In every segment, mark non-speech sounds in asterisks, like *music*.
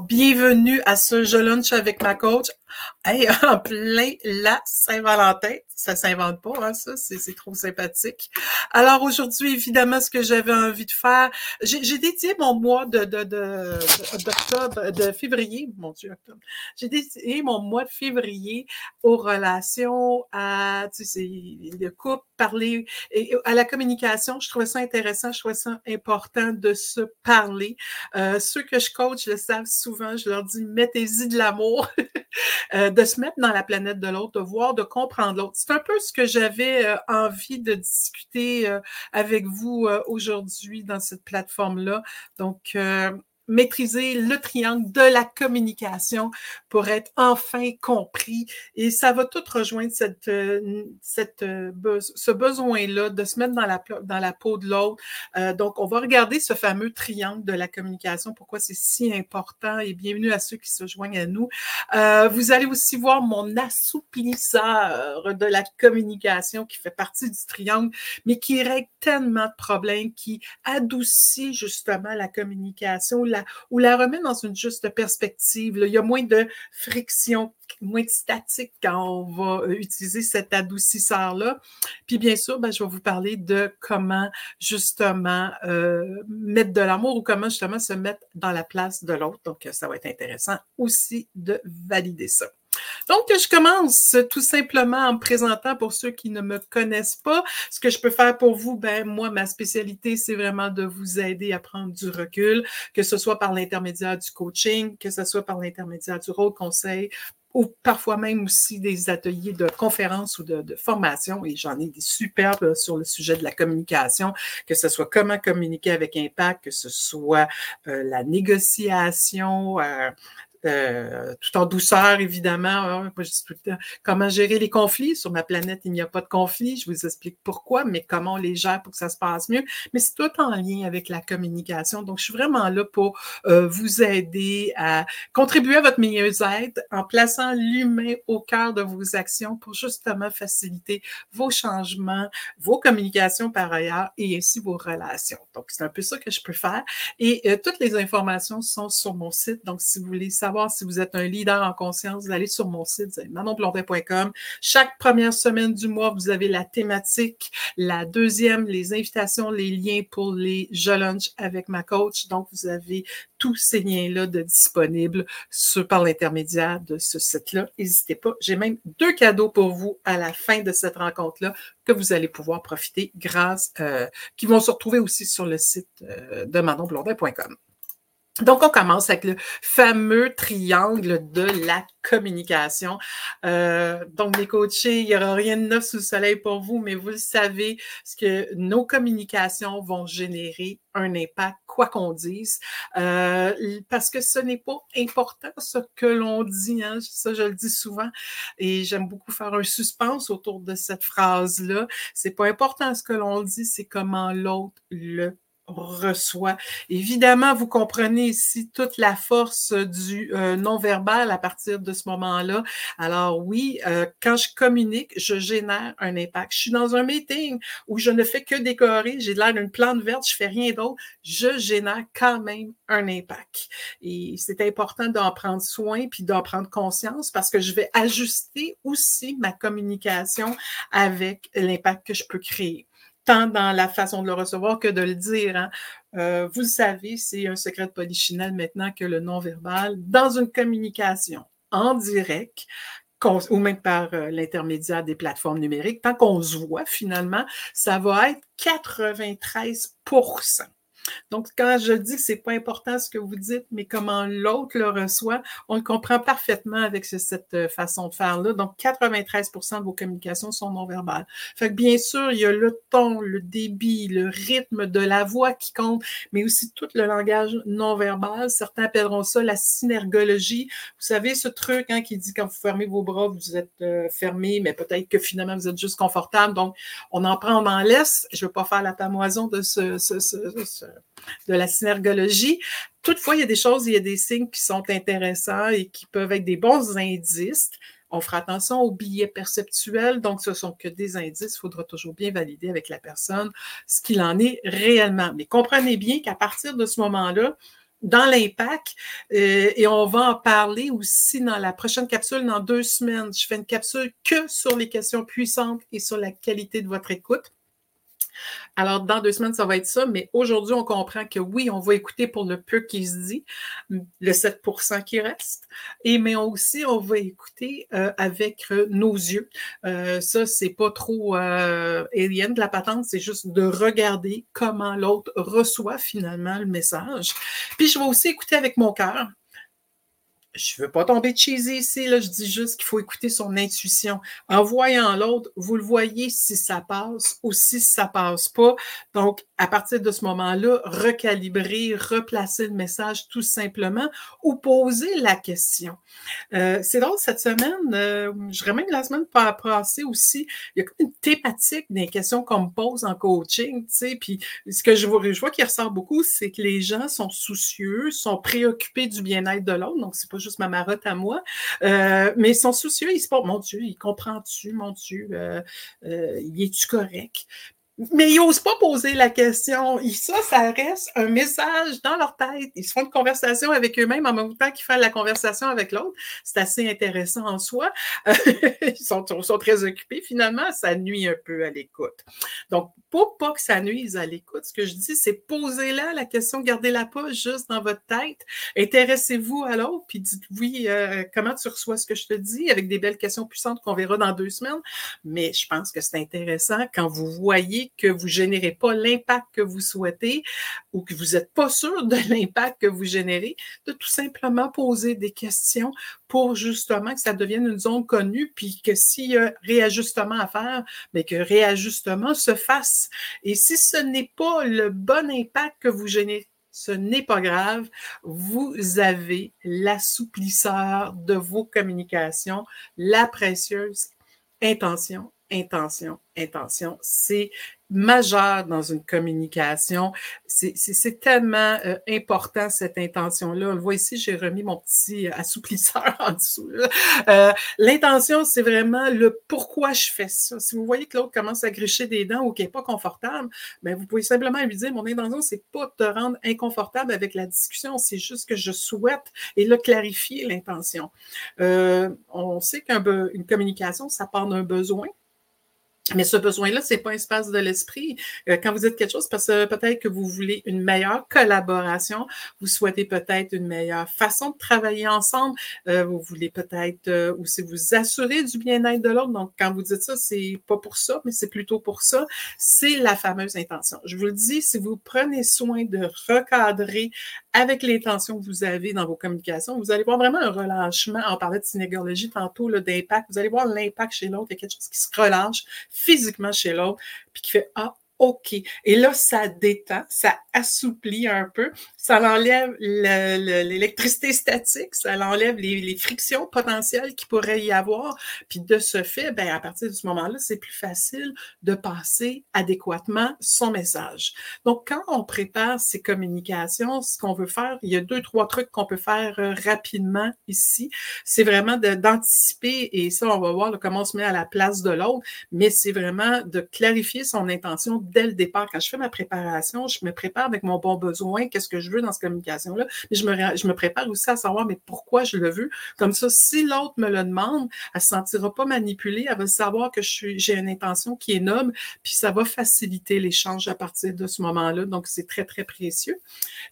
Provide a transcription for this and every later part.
Bienvenue à ce Je lunch avec ma coach. Hey, *laughs* en plein la Saint-Valentin. Ça s'invente pas, hein, ça. C'est trop sympathique. Alors aujourd'hui, évidemment, ce que j'avais envie de faire, j'ai dédié mon mois de d'octobre, de, de, de, février, mon Dieu, octobre. J'ai dédié mon mois de février aux relations, à tu sais, le couple, parler, et à la communication. Je trouvais ça intéressant, je trouvais ça important de se parler. Euh, ceux que je coach le savent souvent, je leur dis mettez-y de l'amour. *laughs* Euh, de se mettre dans la planète de l'autre, de voir, de comprendre l'autre. C'est un peu ce que j'avais euh, envie de discuter euh, avec vous aujourd'hui dans cette plateforme-là. Donc, maîtriser le triangle de la communication pour être enfin compris. Et ça va tout rejoindre cette, euh, cette, euh, ce besoin-là de se mettre dans la, dans la peau de l'autre. Euh, donc, on va regarder ce fameux triangle de la communication, pourquoi c'est si important et bienvenue à ceux qui se joignent à nous. vous allez aussi voir mon assouplisseur de la communication qui fait partie du triangle, mais qui règle tellement de problèmes, qui adoucit justement la communication, la, ou la remet dans une juste perspective. Il y a moins de friction, moins de statique quand on va euh, utiliser cet adoucisseur-là. Puis bien sûr, ben, je vais vous parler de comment justement euh, mettre de l'amour ou comment justement se mettre dans la place de l'autre. Donc, ça va être intéressant aussi de valider ça. Donc, je commence tout simplement en me présentant pour ceux qui ne me connaissent pas. Ce que je peux faire pour vous, ben, moi, ma spécialité, c'est vraiment de vous aider à prendre du recul, que ce soit par l'intermédiaire du coaching, que ce soit par l'intermédiaire du rôle conseil, ou parfois même aussi des ateliers de conférences ou de, formation, et j'en ai des superbes sur le sujet de la communication, que ce soit comment communiquer avec impact, que ce soit euh, la négociation, euh, euh, tout en douceur, évidemment. Hein, comment gérer les conflits? Sur ma planète, il n'y a pas de conflit. Je vous explique pourquoi, mais comment on les gère pour que ça se passe mieux. Mais c'est tout en lien avec la communication. Donc, je suis vraiment là pour euh, vous aider à contribuer à votre mieux-être en plaçant l'humain au cœur de vos actions pour justement faciliter vos changements, vos communications par ailleurs et ainsi vos relations. Donc, c'est un peu ça que je peux faire. Et euh, toutes les informations sont sur mon site. Donc, si vous voulez savoir si vous êtes un leader en conscience, vous allez sur mon site, manonblondin.com. Chaque première semaine du mois, vous avez la thématique. La deuxième, les invitations, les liens pour les Je Lunch avec ma coach. Donc, vous avez tous ces liens-là de disponibles par l'intermédiaire de ce site-là. N'hésitez pas. J'ai même deux cadeaux pour vous à la fin de cette rencontre-là que vous allez pouvoir profiter grâce, euh, qui vont se retrouver aussi sur le site euh, de manonblondin.com. Donc, on commence avec le fameux triangle de la communication. Euh, donc, les coachés, il n'y aura rien de neuf sous le soleil pour vous, mais vous le savez, ce que nos communications vont générer un impact, quoi qu'on dise, euh, parce que ce n'est pas important ce que l'on dit, hein, ça je le dis souvent, et j'aime beaucoup faire un suspense autour de cette phrase-là. C'est pas important ce que l'on dit, c'est comment l'autre le reçoit. Évidemment, vous comprenez ici toute la force du euh, non-verbal à partir de ce moment-là. Alors oui, euh, quand je communique, je génère un impact. Je suis dans un meeting où je ne fais que décorer, j'ai l'air d'une plante verte, je fais rien d'autre, je génère quand même un impact. Et c'est important d'en prendre soin puis d'en prendre conscience parce que je vais ajuster aussi ma communication avec l'impact que je peux créer tant dans la façon de le recevoir que de le dire. Hein. Euh, vous le savez, c'est un secret de polichinelle maintenant que le non-verbal, dans une communication en direct, ou même par euh, l'intermédiaire des plateformes numériques, tant qu'on se voit finalement, ça va être 93 donc, quand je dis que c'est pas important ce que vous dites, mais comment l'autre le reçoit, on le comprend parfaitement avec cette euh, façon de faire-là. Donc, 93% de vos communications sont non-verbales. Fait que bien sûr, il y a le ton, le débit, le rythme de la voix qui compte, mais aussi tout le langage non-verbal. Certains appelleront ça la synergologie. Vous savez, ce truc hein, qui dit quand vous fermez vos bras, vous êtes euh, fermé, mais peut-être que finalement, vous êtes juste confortable. Donc, on en prend, on en laisse. Je ne veux pas faire la pamoison de ce, ce, ce de la synergologie. Toutefois, il y a des choses, il y a des signes qui sont intéressants et qui peuvent être des bons indices. On fera attention aux billets perceptuels, donc ce sont que des indices. Il faudra toujours bien valider avec la personne ce qu'il en est réellement. Mais comprenez bien qu'à partir de ce moment-là, dans l'impact euh, et on va en parler aussi dans la prochaine capsule dans deux semaines. Je fais une capsule que sur les questions puissantes et sur la qualité de votre écoute. Alors, dans deux semaines, ça va être ça, mais aujourd'hui, on comprend que oui, on va écouter pour le peu qui se dit, le 7% qui reste, et mais aussi, on va écouter euh, avec euh, nos yeux. Euh, ça, c'est pas trop alien de la patente, c'est juste de regarder comment l'autre reçoit finalement le message. Puis, je vais aussi écouter avec mon cœur je veux pas tomber cheesy ici, là, je dis juste qu'il faut écouter son intuition. En voyant l'autre, vous le voyez si ça passe ou si ça passe pas. Donc, à partir de ce moment-là, recalibrer, replacer le message tout simplement ou poser la question. Euh, c'est drôle, cette semaine, euh, je remets la semaine passée aussi, il y a une thématique des questions qu'on me pose en coaching, tu sais, puis ce que je vois, je vois qui ressort beaucoup, c'est que les gens sont soucieux, sont préoccupés du bien-être de l'autre, donc c'est pas juste ma marotte à moi, euh, mais ils sont soucieux, ils se portent, mon Dieu, il comprend-tu, mon Dieu, euh, euh, il est-tu correct? Mais ils n'osent pas poser la question. Ça, ça reste un message dans leur tête. Ils font une conversation avec eux-mêmes en même temps qu'ils font la conversation avec l'autre. C'est assez intéressant en soi. *laughs* ils sont, sont, très occupés. Finalement, ça nuit un peu à l'écoute. Donc, pour pas que ça nuise à l'écoute, ce que je dis, c'est posez-la la question, gardez-la pas juste dans votre tête. Intéressez-vous à l'autre, puis dites oui, euh, comment tu reçois ce que je te dis, avec des belles questions puissantes qu'on verra dans deux semaines. Mais je pense que c'est intéressant quand vous voyez que vous générez pas l'impact que vous souhaitez ou que vous n'êtes pas sûr de *laughs* l'impact que vous générez, de tout simplement poser des questions pour justement que ça devienne une zone connue, puis que s'il y a réajustement à faire, mais que réajustement se fasse. Et si ce n'est pas le bon impact que vous générez, ce n'est pas grave. Vous avez l'assouplisseur de vos communications, la précieuse intention, intention, intention. C'est majeur dans une communication. C'est tellement euh, important, cette intention-là. On le j'ai remis mon petit assouplisseur *laughs* en dessous. Euh, L'intention, c'est vraiment le pourquoi je fais ça. Si vous voyez que l'autre commence à gricher des dents ou qu'il n'est pas confortable, ben vous pouvez simplement lui dire, mon intention, c'est pas de te rendre inconfortable avec la discussion, c'est juste que je souhaite, et là, clarifier l'intention. Euh, on sait qu'une communication, ça part d'un besoin. Mais ce besoin-là, c'est pas un espace de l'esprit. Euh, quand vous dites quelque chose, parce que peut-être que vous voulez une meilleure collaboration, vous souhaitez peut-être une meilleure façon de travailler ensemble, euh, vous voulez peut-être euh, aussi vous assurer du bien-être de l'autre. Donc, quand vous dites ça, c'est pas pour ça, mais c'est plutôt pour ça. C'est la fameuse intention. Je vous le dis, si vous prenez soin de recadrer avec l'intention que vous avez dans vos communications, vous allez voir vraiment un relâchement. On parlait de synergologie tantôt, d'impact. Vous allez voir l'impact chez l'autre. Il y a quelque chose qui se relâche physiquement chez l'autre, puis qui fait Ah, OK. Et là, ça détend, ça assouplit un peu, ça enlève l'électricité statique, ça enlève les, frictions potentielles qu'il pourrait y avoir. Puis de ce fait, ben, à partir de ce moment-là, c'est plus facile de passer adéquatement son message. Donc, quand on prépare ces communications, ce qu'on veut faire, il y a deux, trois trucs qu'on peut faire euh, rapidement ici. C'est vraiment d'anticiper, et ça, on va voir comment on se met à la place de l'autre, mais c'est vraiment de clarifier son intention dès le départ. Quand je fais ma préparation, je me prépare avec mon bon besoin, qu'est-ce que je veux dans cette communication-là. Mais je me, je me prépare aussi à savoir, mais pourquoi je le veux. Comme ça, si l'autre me le demande, elle ne se sentira pas manipulée, elle va savoir que j'ai une intention qui est noble, puis ça va faciliter l'échange à partir de ce moment-là. Donc, c'est très, très précieux.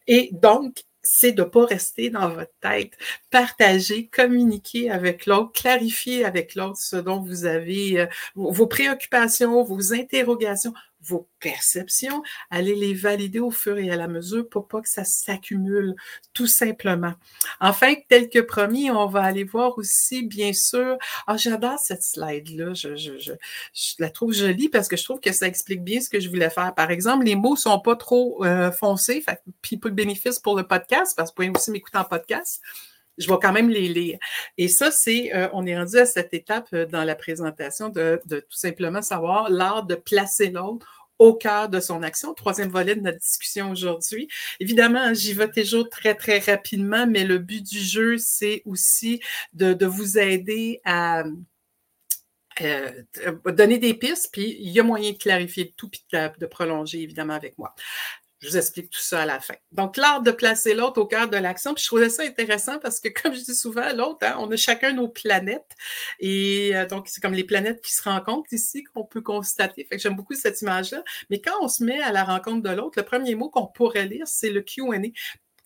Et donc, c'est de ne pas rester dans votre tête. Partager, communiquer avec l'autre, clarifier avec l'autre ce dont vous avez, euh, vos préoccupations, vos interrogations, vos perceptions, allez les valider au fur et à la mesure pour pas que ça s'accumule, tout simplement. Enfin, tel que promis, on va aller voir aussi, bien sûr, ah, j'adore cette slide-là, je, je, je, je, la trouve jolie parce que je trouve que ça explique bien ce que je voulais faire. Par exemple, les mots sont pas trop euh, foncés, fait, puis pas de bénéfice pour le podcast, parce que vous pouvez aussi m'écouter en podcast je vais quand même les lire. Et ça, c'est, euh, on est rendu à cette étape euh, dans la présentation de, tout simplement savoir l'art de placer l'autre au cœur de son action. Troisième volet de notre discussion aujourd'hui. Évidemment, j'y vais toujours très, très rapidement, mais le but du jeu, c'est aussi de, de vous aider à, euh, donner des pistes, puis il y a moyen de clarifier tout, puis de, de prolonger, évidemment, avec moi. Je vous explique tout ça à la fin. Donc, l'art de placer l'autre au cœur de l'action. Puis je trouvais ça intéressant parce que, *laughs* comme je dis souvent, l'autre, hein, on a chacun nos planètes. Et euh, donc, c'est comme les planètes qui se rencontrent ici qu'on peut constater. Fait que j'aime beaucoup cette image-là. Mais quand on se met à la rencontre de l'autre, le premier mot qu'on pourrait lire, c'est le Q&A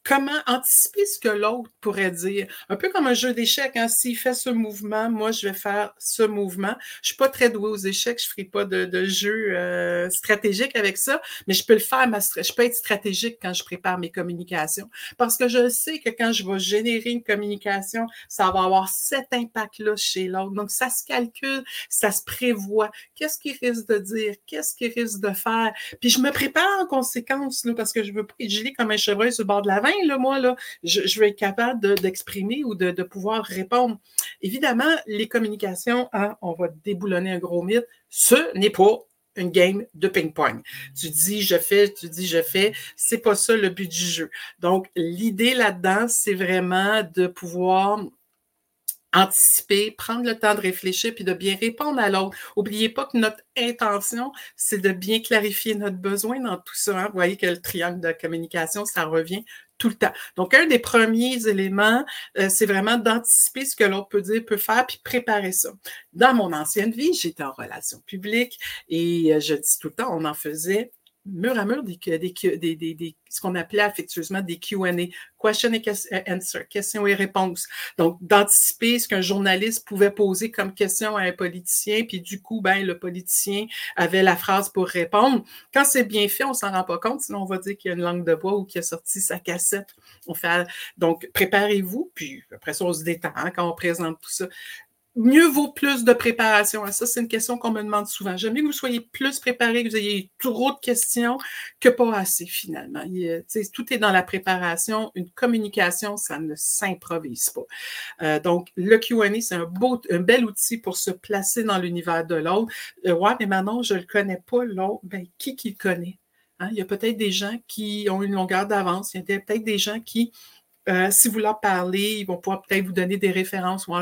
comment anticiper ce que l'autre pourrait dire? Un peu comme un jeu d'échecs. Hein? S'il fait ce mouvement, moi, je vais faire ce mouvement. Je suis pas très douée aux échecs. Je ferai pas de, jeu euh, stratégique avec ça, mais je peux le faire. Ma, je peux être stratégique quand je prépare mes communications. Parce que je sais que quand je vais générer une communication, ça va avoir cet impact-là chez l'autre. Donc, ça se calcule, ça se prévoit. Qu'est-ce qu'il risque de dire? Qu'est-ce qu'il risque de faire? Puis je me prépare en conséquence, là, parce que je veux pas être comme un chevreuil sur le bord de la moi, là, je, vais être capable d'exprimer ou de, de, pouvoir répondre. Évidemment, les communications, hein, on va déboulonner un gros mythe, ce n'est pas une game de ping-pong. Tu dis je fais, tu dis je fais, c'est pas ça le but du jeu. Donc l'idée là-dedans, c'est vraiment de pouvoir anticiper, prendre le temps de réfléchir puis de bien répondre à l'autre. Oubliez pas que notre intention, c'est de bien clarifier notre besoin dans tout ça. Hein. Vous voyez que le triangle de communication, ça revient tout le temps. Donc, un des premiers éléments, euh, c'est vraiment d'anticiper ce que l'autre peut dire, peut faire, puis préparer ça. Dans mon ancienne vie, j'étais en relation publique et euh, je dis tout le temps, on en faisait mur à mur des, des, des, ce qu'on appelait affectueusement des Q&A, question and euh, answer, questions et réponses. Donc, d'anticiper ce qu'un journaliste pouvait poser comme question à un politicien, puis du coup, ben, le politicien avait la phrase pour répondre. Quand c'est bien fait, on s'en rend pas compte, sinon on va dire qu'il y a une langue de bois ou qu'il a sorti sa cassette. Donc, préparez-vous, puis après ça, on se détend hein, quand on présente tout ça mieux vaut plus de préparation. Ça, c'est une question qu'on me demande souvent. J'aime bien que vous soyez plus préparé, que vous ayez trop de questions que pas assez finalement. tout est dans la préparation. Une communication, ça ne s'improvise pas. Euh, donc, le Q&A, c'est un beau, un bel outil pour se placer dans l'univers de l'autre. Euh, ouais, mais maintenant, je le connais pas, l'autre. Ben, qui qui le connaît? Hein? Il y a peut-être des gens qui ont une longueur d'avance. Il y a peut-être des gens qui euh, si vous leur parlez, ils vont pouvoir peut-être vous donner des références. ou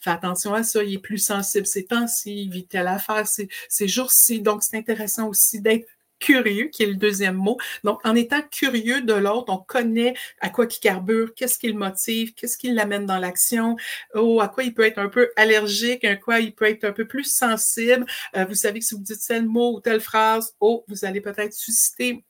faire attention à ça, il est plus sensible ces temps-ci, il vit telle affaire ces, jours-ci. Donc, c'est intéressant aussi d'être curieux, qui est le deuxième mot. Donc, en étant curieux de l'autre, on connaît à quoi il carbure, qu'est-ce qui le motive, qu'est-ce qui l'amène dans l'action, ou à quoi il peut être un peu allergique, à quoi il peut être un peu plus sensible. Euh, vous savez que si vous dites tel mot ou telle phrase, oh, vous allez peut-être susciter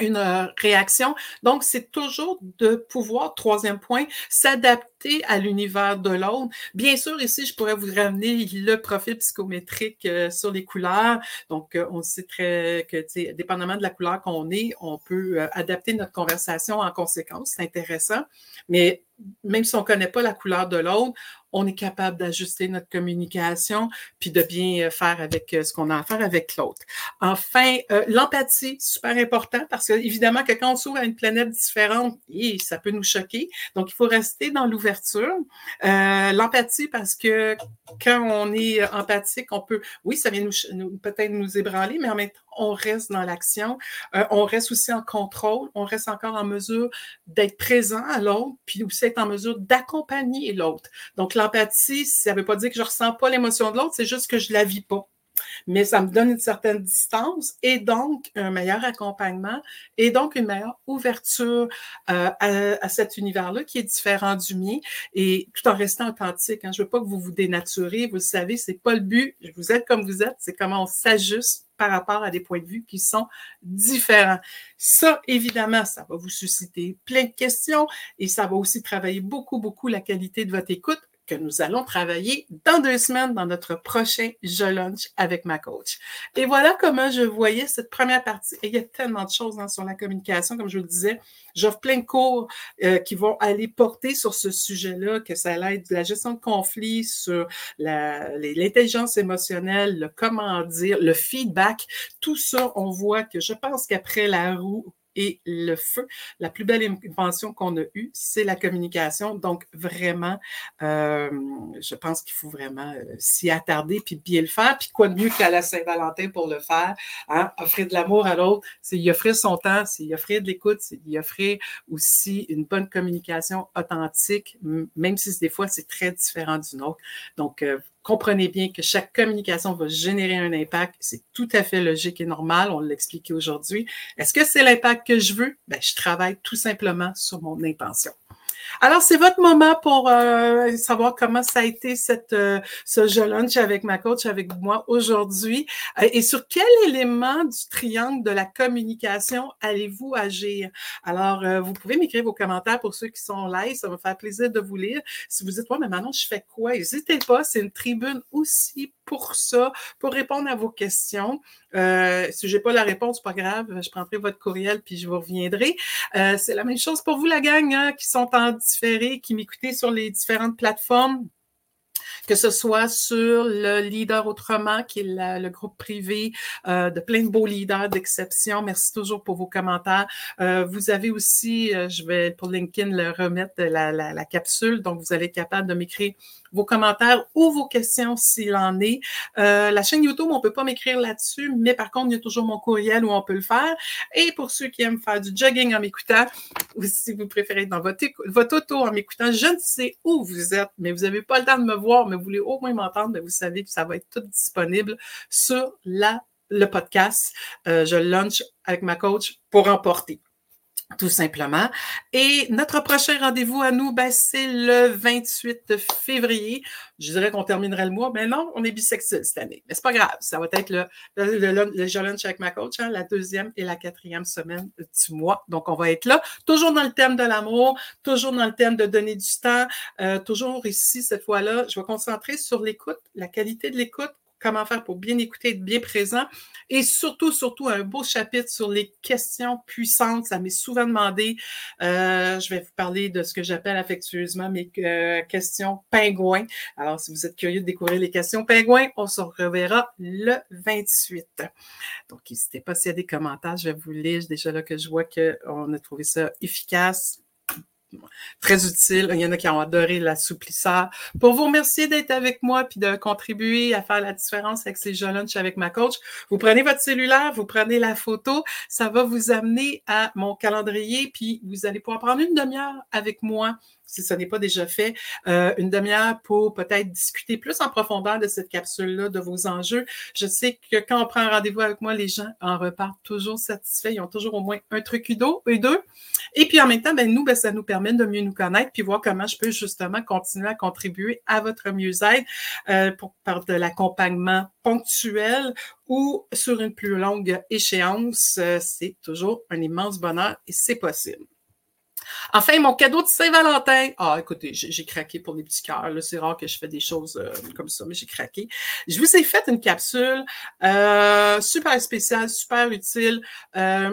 une euh, réaction. Donc, c'est toujours de pouvoir, troisième point, s'adapter à l'univers de l'autre. Bien sûr, ici, je pourrais vous ramener le profil psychométrique euh, sur les couleurs. Donc, euh, on sait très que, dépendamment de la couleur qu'on est, on peut adapter notre conversation en conséquence. C'est intéressant. Mais même si on ne connaît pas la couleur de l'autre, on est capable d'ajuster notre communication puis de bien euh, faire avec euh, ce qu'on a à faire avec l'autre. Enfin, euh, l'empathie, super important parce que évidemment que quand on s'ouvre à une planète différente, ça peut nous choquer. Donc, il faut rester dans l'ouverture. l'empathie parce que quand on est empathique, on peut, oui, ça vient nous, peut-être nous ébranler, mais en même temps, on reste dans l'action. on reste aussi en contrôle. On reste encore en mesure d'être présent à l'autre, puis aussi être en mesure d'accompagner l'autre. Donc, l'empathie, ça ne veut pas dire que je ressens pas l'émotion de l'autre, c'est juste que je la vis pas. Mais ça me donne une certaine distance et donc un meilleur accompagnement et donc une meilleure ouverture euh, à, cet univers-là qui est différent du mien et tout en restant authentique. Hein. Je veux pas que vous vous dénaturez, vous le savez, c'est pas le but. Vous êtes comme vous êtes, c'est comment on s'ajuste par rapport à des points de vue qui sont différents. Ça, évidemment, ça va vous susciter plein de questions et ça va aussi travailler beaucoup, beaucoup la qualité de votre écoute que nous allons travailler dans deux semaines dans notre prochain Je Lunch avec ma coach. Et voilà comment je voyais cette première partie. Il y a tellement de choses hein, sur la communication, comme je vous le disais. J'offre plein de cours euh, qui vont aller porter sur ce sujet-là, que ça aide de la gestion de conflits, sur l'intelligence émotionnelle, le comment dire, le feedback. Tout ça, on voit que je pense qu'après la roue et le feu. La plus belle invention qu'on a eue, c'est la communication. Donc, vraiment, euh, je pense qu'il faut vraiment euh, s'y attarder puis bien le faire. Puis quoi de mieux qu'à la Saint-Valentin pour le faire? Hein? Offrir de l'amour à l'autre, c'est y offrir son temps, c'est y offrir de l'écoute, c'est y offrir aussi une bonne communication authentique, même si des fois c'est très différent d'une autre. Donc, euh, comprenez bien que chaque communication va générer un impact. C'est tout à fait logique et normal. On l'a expliqué aujourd'hui. Est-ce que c'est l'impact que je veux? Ben, je travaille tout simplement sur mon intention. Alors, c'est votre moment pour euh, savoir comment ça a été cette, euh, ce jeu lunch avec ma coach, avec moi aujourd'hui. Euh, et sur quel élément du triangle de la communication allez-vous agir? Alors, vous pouvez m'écrire vos commentaires pour ceux qui sont live. Ça va me faire plaisir de vous lire. Si vous dites, ouais, mais maintenant, je fais quoi? N'hésitez pas. C'est une tribune aussi pour ça, pour répondre à vos questions. Euh, si j'ai pas la réponse, pas grave, je prendrai votre courriel puis je vous reviendrai. Euh, c'est la même chose pour vous, la gang, hein, qui sont en différé, qui m'écoutez sur les différentes plateformes que ce soit sur le Leader Autrement, qui est le groupe privé euh, de plein de beaux leaders d'exception. Merci toujours pour vos commentaires. Euh, vous avez aussi, je vais pour LinkedIn le remettre la, la, la, capsule, donc vous allez être capable de m'écrire vos commentaires ou vos questions s'il en est. la chaîne YouTube, on peut pas m'écrire là-dessus, mais par contre, il y a toujours mon courriel où on peut le faire. Et pour ceux qui aiment faire du jogging en m'écoutant, ou si vous préférez dans votre, votre auto en m'écoutant, je ne sais où vous êtes, mais vous n'avez pas le temps de me voir, mais vous voulez au moins m'entendre, mais vous savez que ça va être tout disponible sur la, le podcast. Euh, je launch avec ma coach pour emporter tout simplement. Et notre prochain rendez-vous à nous, ben, c'est le 28 février. Je dirais qu'on terminerait le mois, mais non, on est bisexuel cette année. Mais c'est pas grave, ça va être le, le, le, lunch avec ma coach, hein, la deuxième et la quatrième semaine du mois. Donc, on va être là, toujours dans le thème de l'amour, toujours dans le thème de donner du temps, euh, toujours ici, cette fois-là, je vais concentrer sur l'écoute, la qualité de l'écoute, comment faire pour bien écouter, être bien présent. Et surtout, surtout, un beau chapitre sur les questions puissantes. Ça m'est souvent demandé. Euh, je vais vous parler de ce que j'appelle affectueusement mes euh, questions pingouins. Alors, si vous êtes curieux de découvrir les questions pingouins, on se reverra le 28. Donc, n'hésitez pas s'il y a des commentaires, je vais vous lire. Déjà là que je vois qu'on a trouvé ça efficace très utile. Il y en a qui ont adoré l'assouplisseur. Pour vous remercier d'être avec moi puis de contribuer à faire la différence avec ces jeux lunch avec ma coach, vous prenez votre cellulaire, vous prenez la photo, ça va vous amener à mon calendrier puis vous allez pouvoir prendre une demi-heure avec moi si ce n'est pas déjà fait, euh, une demi-heure pour peut-être discuter plus en profondeur de cette capsule-là, de vos enjeux. Je sais que quand on prend rendez-vous avec moi, les gens en repartent toujours satisfaits. Ils ont toujours au moins un truc ou deux. Et puis en même temps, ben, nous, ben, ça nous permet de mieux nous connaître puis voir comment je peux justement continuer à contribuer à votre mieux-être euh, par de l'accompagnement ponctuel ou sur une plus longue échéance. Euh, c'est toujours un immense bonheur et c'est possible. Enfin, mon cadeau de Saint-Valentin. Ah, écoutez, j'ai craqué pour les petits cœurs. C'est rare que je fais des choses euh, comme ça, mais j'ai craqué. Je vous ai fait une capsule euh, super spéciale, super utile. Euh,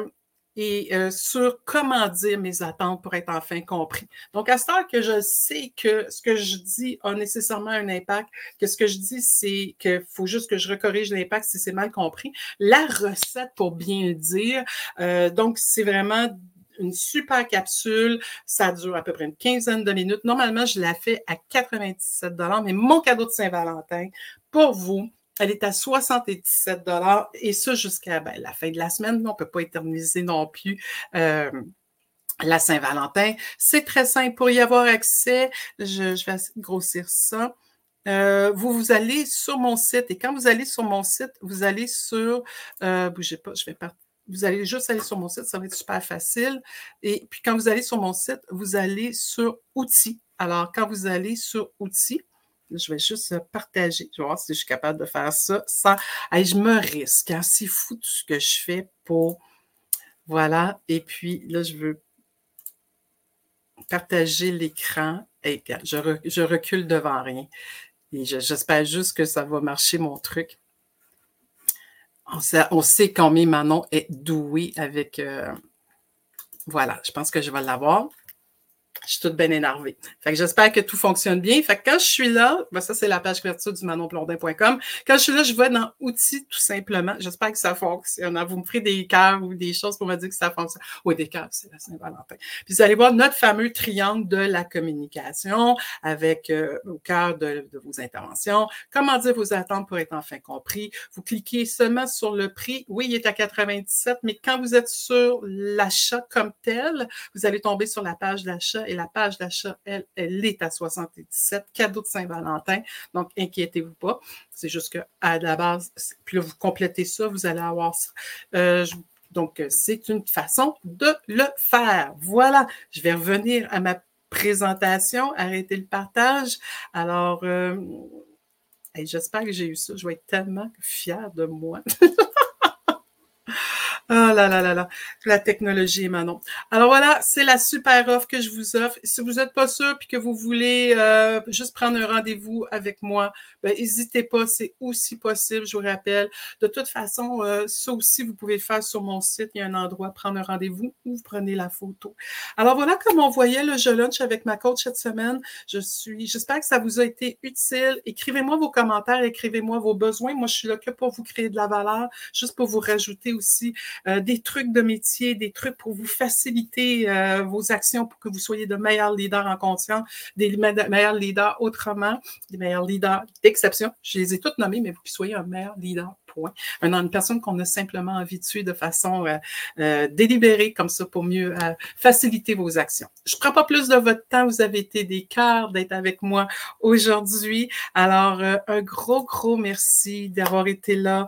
et sur comment dire mes attentes pour être enfin compris. Donc, à ce temps que je sais que ce que je dis a nécessairement un impact, que ce que je dis, c'est qu'il faut juste que je recorrige l'impact si c'est mal compris. La recette pour bien le dire, donc, c'est vraiment une super capsule. Ça dure à peu près une quinzaine de minutes. Normalement, je la fais à 97 mais mon cadeau de Saint-Valentin pour vous, elle est à 77 et ça jusqu'à ben, la fin de la semaine. On ne peut pas éterniser non plus. Euh, la Saint-Valentin. C'est très simple pour y avoir accès. Je, vais grossir ça. Euh, vous, vous allez sur mon site et quand vous allez sur mon site, vous allez sur, euh, bougez pas, je vais partir vous allez juste aller sur mon site, ça va être super facile. Et puis quand vous allez sur mon site, vous allez sur outils. Alors, quand vous allez sur outils, je vais juste partager. Je vais voir si je suis capable de faire ça sans. je me risque. Hein. C'est fou ce que je fais pour. Voilà. Et puis là, je veux partager l'écran. Je, je recule devant rien. Et j'espère juste que ça va marcher, mon truc on sait, on sait combien Manon est douée avec. Euh, voilà, je pense que je vais l'avoir. Je suis toute bien énervée. Fait que j'espère que tout fonctionne bien. Fait que quand je suis là, ben ça, c'est la page couverture du manonplondin.com. Quand je suis là, je vais dans outils tout simplement. J'espère que ça fonctionne. Vous me ferez des cœurs ou des choses pour me dire que ça fonctionne. Oui, des cœurs, c'est la Saint-Valentin. Puis vous allez voir notre fameux triangle de la communication avec euh, au cœur de, de, vos interventions. Comment dire vos attentes pour être enfin compris? Vous cliquez seulement sur le prix. Oui, il est à 97, mais quand vous êtes sur l'achat comme tel, vous allez tomber sur la page d'achat et la page d'achat, elle, elle est à 77, cadeau de Saint-Valentin. Donc, inquiétez-vous pas. C'est juste que à la base, puis là, vous complétez ça, vous allez avoir ça. Euh, donc, c'est une façon de le faire. Voilà, je vais revenir à ma présentation, arrêter le partage. Alors, euh, j'espère que j'ai eu ça. Je vais être tellement fière de moi. *laughs* La technologie, Manon. Alors voilà, c'est la super offre que je vous offre. Si vous n'êtes pas sûr puis que vous voulez euh, juste prendre un rendez-vous avec moi, ben n'hésitez pas, c'est aussi possible, je vous rappelle. De toute façon, euh, ça aussi, vous pouvez le faire sur mon site. Il y a un endroit, prendre un rendez-vous ou vous prenez la photo. Alors voilà comme on voyait le jeu lunch avec ma coach cette semaine. Je suis, j'espère que ça vous a été utile. Écrivez-moi vos commentaires, écrivez-moi vos besoins. Moi, je suis là que pour vous créer de la valeur, juste pour vous rajouter aussi euh, des trucs de métier, des trucs pour vous faciliter euh, vos actions pour que vous soyez de meilleurs leaders en conscience, des meilleurs leaders autrement, des meilleurs leaders d'exception. Je les ai toutes nommés, mais vous soyez un meilleur leader point. Une personne qu'on a simplement envie de façon euh, euh, délibérée, comme ça, pour mieux faciliter vos actions. Je ne prends pas plus de votre temps. Vous avez été des cœurs d'être avec moi aujourd'hui. Alors, un gros, gros merci d'avoir été là.